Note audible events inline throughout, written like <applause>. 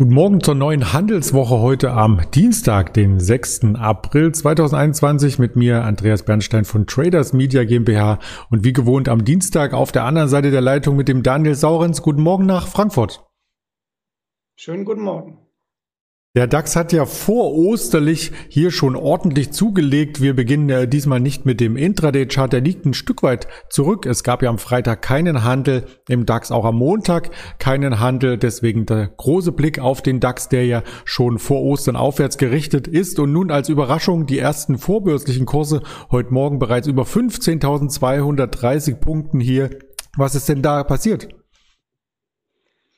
Guten Morgen zur neuen Handelswoche heute am Dienstag, den 6. April 2021 mit mir Andreas Bernstein von Traders Media GmbH und wie gewohnt am Dienstag auf der anderen Seite der Leitung mit dem Daniel Saurens. Guten Morgen nach Frankfurt. Schönen guten Morgen. Der DAX hat ja vor Osterlich hier schon ordentlich zugelegt. Wir beginnen äh, diesmal nicht mit dem Intraday-Chart, der liegt ein Stück weit zurück. Es gab ja am Freitag keinen Handel, im DAX auch am Montag keinen Handel. Deswegen der große Blick auf den DAX, der ja schon vor Ostern aufwärts gerichtet ist. Und nun als Überraschung die ersten vorbörslichen Kurse heute Morgen bereits über 15.230 Punkten hier. Was ist denn da passiert?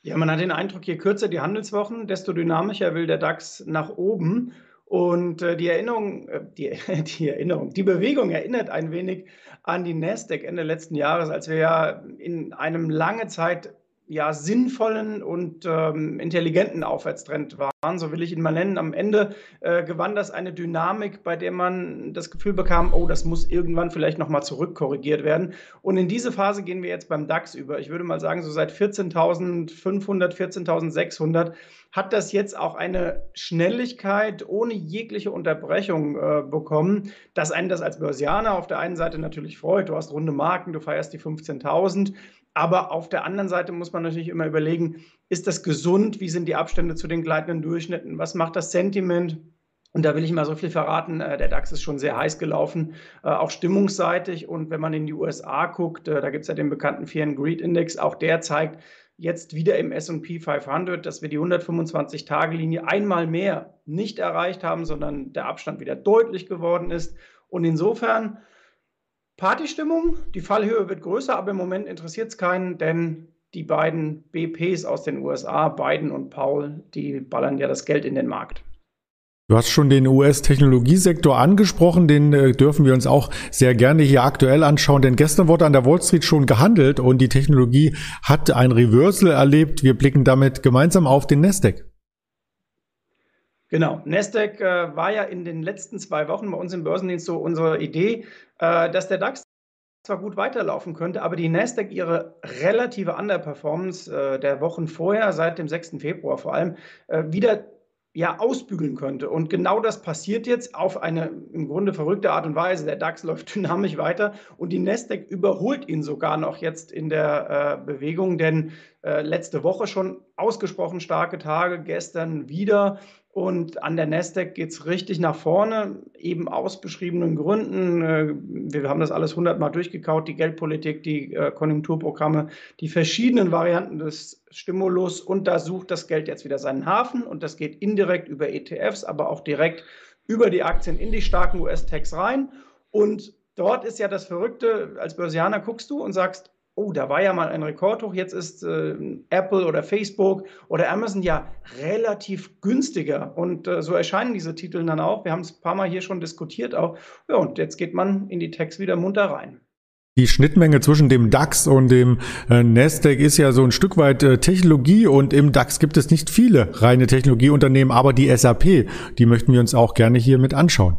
Ja, man hat den Eindruck, je kürzer die Handelswochen, desto dynamischer will der DAX nach oben. Und äh, die Erinnerung, äh, die, <laughs> die Erinnerung, die Bewegung erinnert ein wenig an die Nasdaq Ende letzten Jahres, als wir ja in einem lange Zeit ja, sinnvollen und ähm, intelligenten Aufwärtstrend waren, so will ich ihn mal nennen. Am Ende äh, gewann das eine Dynamik, bei der man das Gefühl bekam, oh, das muss irgendwann vielleicht nochmal zurückkorrigiert werden. Und in diese Phase gehen wir jetzt beim DAX über. Ich würde mal sagen, so seit 14.500, 14.600 hat das jetzt auch eine Schnelligkeit ohne jegliche Unterbrechung äh, bekommen, dass einen das als Börsianer auf der einen Seite natürlich freut. Du hast runde Marken, du feierst die 15.000. Aber auf der anderen Seite muss man natürlich immer überlegen, ist das gesund? Wie sind die Abstände zu den gleitenden Durchschnitten? Was macht das Sentiment? Und da will ich mal so viel verraten, äh, der DAX ist schon sehr heiß gelaufen, äh, auch stimmungsseitig. Und wenn man in die USA guckt, äh, da gibt es ja den bekannten Fear and Greed Index, auch der zeigt jetzt wieder im SP 500, dass wir die 125-Tage-Linie einmal mehr nicht erreicht haben, sondern der Abstand wieder deutlich geworden ist. Und insofern Partystimmung, die Fallhöhe wird größer, aber im Moment interessiert es keinen, denn die beiden BPs aus den USA, Biden und Paul, die ballern ja das Geld in den Markt. Du hast schon den US-Technologiesektor angesprochen, den äh, dürfen wir uns auch sehr gerne hier aktuell anschauen, denn gestern wurde an der Wall Street schon gehandelt und die Technologie hat ein Reversal erlebt. Wir blicken damit gemeinsam auf den Nasdaq. Genau, Nasdaq äh, war ja in den letzten zwei Wochen bei uns im Börsendienst so unsere Idee, äh, dass der DAX zwar gut weiterlaufen könnte, aber die Nasdaq ihre relative Underperformance äh, der Wochen vorher, seit dem 6. Februar vor allem, äh, wieder ja, ausbügeln könnte. Und genau das passiert jetzt auf eine im Grunde verrückte Art und Weise. Der DAX läuft <laughs> dynamisch weiter und die Nasdaq überholt ihn sogar noch jetzt in der äh, Bewegung, denn äh, letzte Woche schon ausgesprochen starke Tage, gestern wieder. Und an der Nasdaq geht es richtig nach vorne, eben aus beschriebenen Gründen. Äh, wir haben das alles hundertmal durchgekaut, die Geldpolitik, die äh, Konjunkturprogramme, die verschiedenen Varianten des Stimulus. Und da sucht das Geld jetzt wieder seinen Hafen. Und das geht indirekt über ETFs, aber auch direkt über die Aktien in die starken US-Techs rein. Und dort ist ja das Verrückte, als Börsianer guckst du und sagst, oh, da war ja mal ein Rekordhoch, jetzt ist äh, Apple oder Facebook oder Amazon ja relativ günstiger. Und äh, so erscheinen diese Titel dann auch. Wir haben es ein paar Mal hier schon diskutiert auch. Ja, und jetzt geht man in die Text wieder munter rein. Die Schnittmenge zwischen dem DAX und dem äh, Nasdaq ist ja so ein Stück weit äh, Technologie und im DAX gibt es nicht viele reine Technologieunternehmen, aber die SAP, die möchten wir uns auch gerne hier mit anschauen.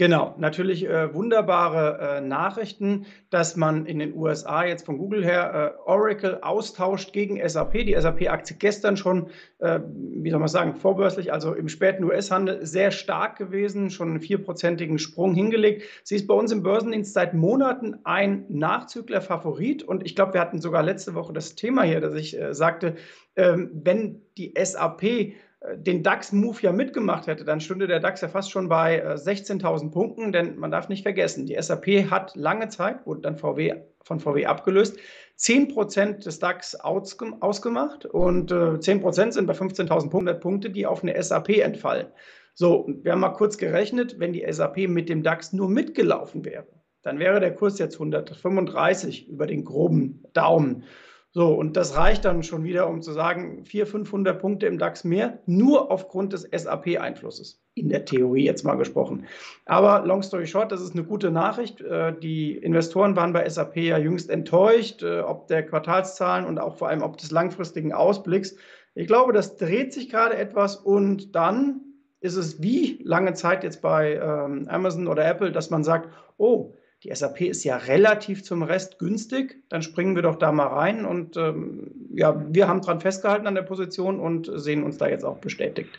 Genau, natürlich äh, wunderbare äh, Nachrichten, dass man in den USA jetzt von Google her äh, Oracle austauscht gegen SAP. Die SAP-Aktie gestern schon, äh, wie soll man sagen, vorbörslich, also im späten US-Handel sehr stark gewesen, schon einen vierprozentigen Sprung hingelegt. Sie ist bei uns im Börsendienst seit Monaten ein Nachzügler-Favorit und ich glaube, wir hatten sogar letzte Woche das Thema hier, dass ich äh, sagte, ähm, wenn die SAP den DAX-Move ja mitgemacht hätte, dann stünde der DAX ja fast schon bei 16.000 äh, Punkten, denn man darf nicht vergessen, die SAP hat lange Zeit, wurde dann VW, von VW abgelöst, 10% des DAX ausgemacht und 10% äh, sind bei 15.000 Punkte, die auf eine SAP entfallen. So, wir haben mal kurz gerechnet, wenn die SAP mit dem DAX nur mitgelaufen wäre, dann wäre der Kurs jetzt 135 über den groben Daumen. So, und das reicht dann schon wieder, um zu sagen, 400, 500 Punkte im DAX mehr, nur aufgrund des SAP-Einflusses. In der Theorie jetzt mal gesprochen. Aber long story short, das ist eine gute Nachricht. Äh, die Investoren waren bei SAP ja jüngst enttäuscht, äh, ob der Quartalszahlen und auch vor allem ob des langfristigen Ausblicks. Ich glaube, das dreht sich gerade etwas und dann ist es wie lange Zeit jetzt bei ähm, Amazon oder Apple, dass man sagt, oh, die SAP ist ja relativ zum Rest günstig, dann springen wir doch da mal rein und ähm, ja, wir haben dran festgehalten an der Position und sehen uns da jetzt auch bestätigt.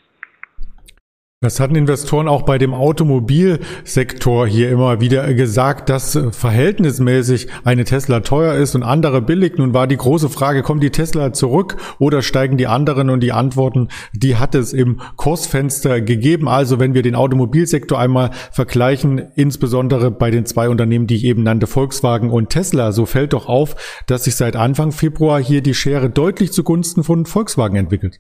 Das hatten Investoren auch bei dem Automobilsektor hier immer wieder gesagt, dass verhältnismäßig eine Tesla teuer ist und andere billig. Nun war die große Frage, kommen die Tesla zurück oder steigen die anderen? Und die Antworten, die hat es im Kursfenster gegeben. Also wenn wir den Automobilsektor einmal vergleichen, insbesondere bei den zwei Unternehmen, die ich eben nannte, Volkswagen und Tesla, so fällt doch auf, dass sich seit Anfang Februar hier die Schere deutlich zugunsten von Volkswagen entwickelt.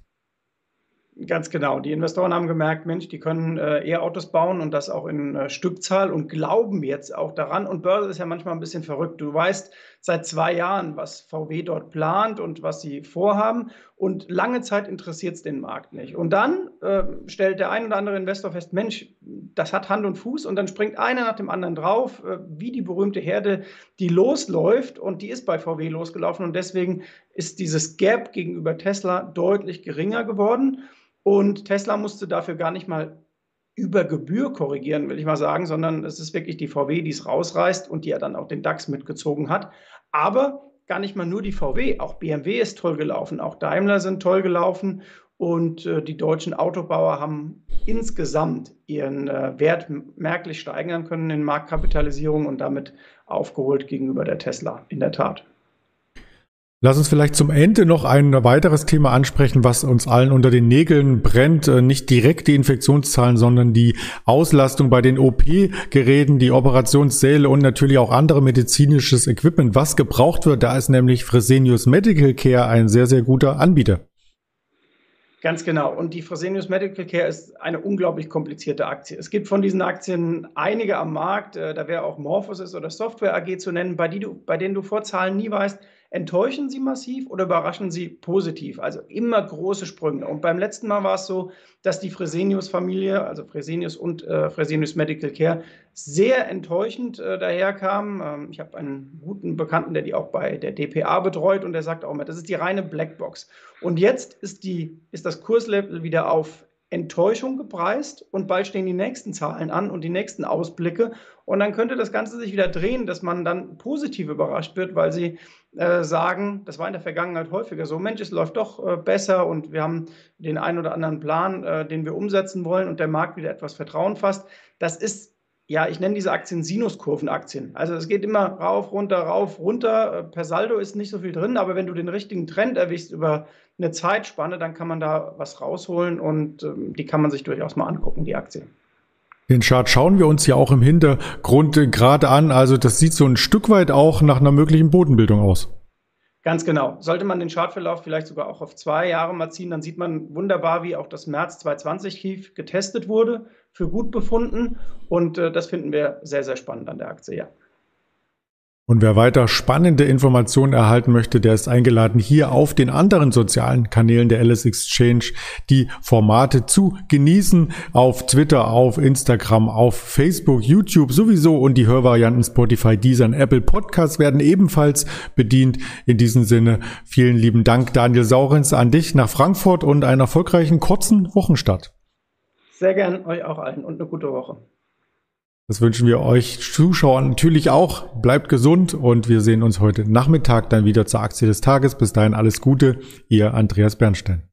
Ganz genau. Die Investoren haben gemerkt, Mensch, die können äh, E-Autos bauen und das auch in äh, Stückzahl und glauben jetzt auch daran. Und Börse ist ja manchmal ein bisschen verrückt. Du weißt seit zwei Jahren, was VW dort plant und was sie vorhaben. Und lange Zeit interessiert es den Markt nicht. Und dann äh, stellt der ein oder andere Investor fest, Mensch, das hat Hand und Fuß. Und dann springt einer nach dem anderen drauf, äh, wie die berühmte Herde, die losläuft. Und die ist bei VW losgelaufen. Und deswegen ist dieses Gap gegenüber Tesla deutlich geringer geworden. Und Tesla musste dafür gar nicht mal über Gebühr korrigieren, will ich mal sagen, sondern es ist wirklich die VW, die es rausreißt und die ja dann auch den DAX mitgezogen hat. Aber gar nicht mal nur die VW, auch BMW ist toll gelaufen, auch Daimler sind toll gelaufen und äh, die deutschen Autobauer haben insgesamt ihren äh, Wert merklich steigern können in Marktkapitalisierung und damit aufgeholt gegenüber der Tesla, in der Tat. Lass uns vielleicht zum Ende noch ein weiteres Thema ansprechen, was uns allen unter den Nägeln brennt. Äh, nicht direkt die Infektionszahlen, sondern die Auslastung bei den OP-Geräten, die Operationssäle und natürlich auch andere medizinisches Equipment, was gebraucht wird. Da ist nämlich Fresenius Medical Care ein sehr, sehr guter Anbieter. Ganz genau. Und die Fresenius Medical Care ist eine unglaublich komplizierte Aktie. Es gibt von diesen Aktien einige am Markt. Äh, da wäre auch Morphosis oder Software AG zu nennen, bei, die du, bei denen du vor Zahlen nie weißt, enttäuschen sie massiv oder überraschen sie positiv? Also immer große Sprünge. Und beim letzten Mal war es so, dass die Fresenius-Familie, also Fresenius und äh, Fresenius Medical Care, sehr enttäuschend äh, daherkam. Ähm, ich habe einen guten Bekannten, der die auch bei der DPA betreut und der sagt auch immer, das ist die reine Blackbox. Und jetzt ist, die, ist das Kurslevel wieder auf Enttäuschung gepreist und bald stehen die nächsten Zahlen an und die nächsten Ausblicke. Und dann könnte das Ganze sich wieder drehen, dass man dann positiv überrascht wird, weil sie äh, sagen, das war in der Vergangenheit häufiger so, Mensch, es läuft doch äh, besser und wir haben den einen oder anderen Plan, äh, den wir umsetzen wollen und der Markt wieder etwas Vertrauen fasst. Das ist ja, ich nenne diese Aktien Sinuskurvenaktien. Also es geht immer rauf, runter, rauf, runter. Äh, per Saldo ist nicht so viel drin, aber wenn du den richtigen Trend erwischst über eine Zeitspanne, dann kann man da was rausholen und ähm, die kann man sich durchaus mal angucken, die Aktien. Den Chart schauen wir uns ja auch im Hintergrund gerade an. Also das sieht so ein Stück weit auch nach einer möglichen Bodenbildung aus. Ganz genau. Sollte man den Chartverlauf vielleicht sogar auch auf zwei Jahre mal ziehen, dann sieht man wunderbar, wie auch das März 2020 Tief getestet wurde, für gut befunden. Und äh, das finden wir sehr, sehr spannend an der Aktie, ja. Und wer weiter spannende Informationen erhalten möchte, der ist eingeladen, hier auf den anderen sozialen Kanälen der Alice Exchange die Formate zu genießen. Auf Twitter, auf Instagram, auf Facebook, YouTube sowieso und die Hörvarianten Spotify, Deezer und Apple Podcasts werden ebenfalls bedient. In diesem Sinne vielen lieben Dank, Daniel Saurens, an dich nach Frankfurt und einen erfolgreichen kurzen Wochenstart. Sehr gern euch auch allen und eine gute Woche. Das wünschen wir euch Zuschauern natürlich auch. Bleibt gesund und wir sehen uns heute Nachmittag dann wieder zur Aktie des Tages. Bis dahin alles Gute, ihr Andreas Bernstein.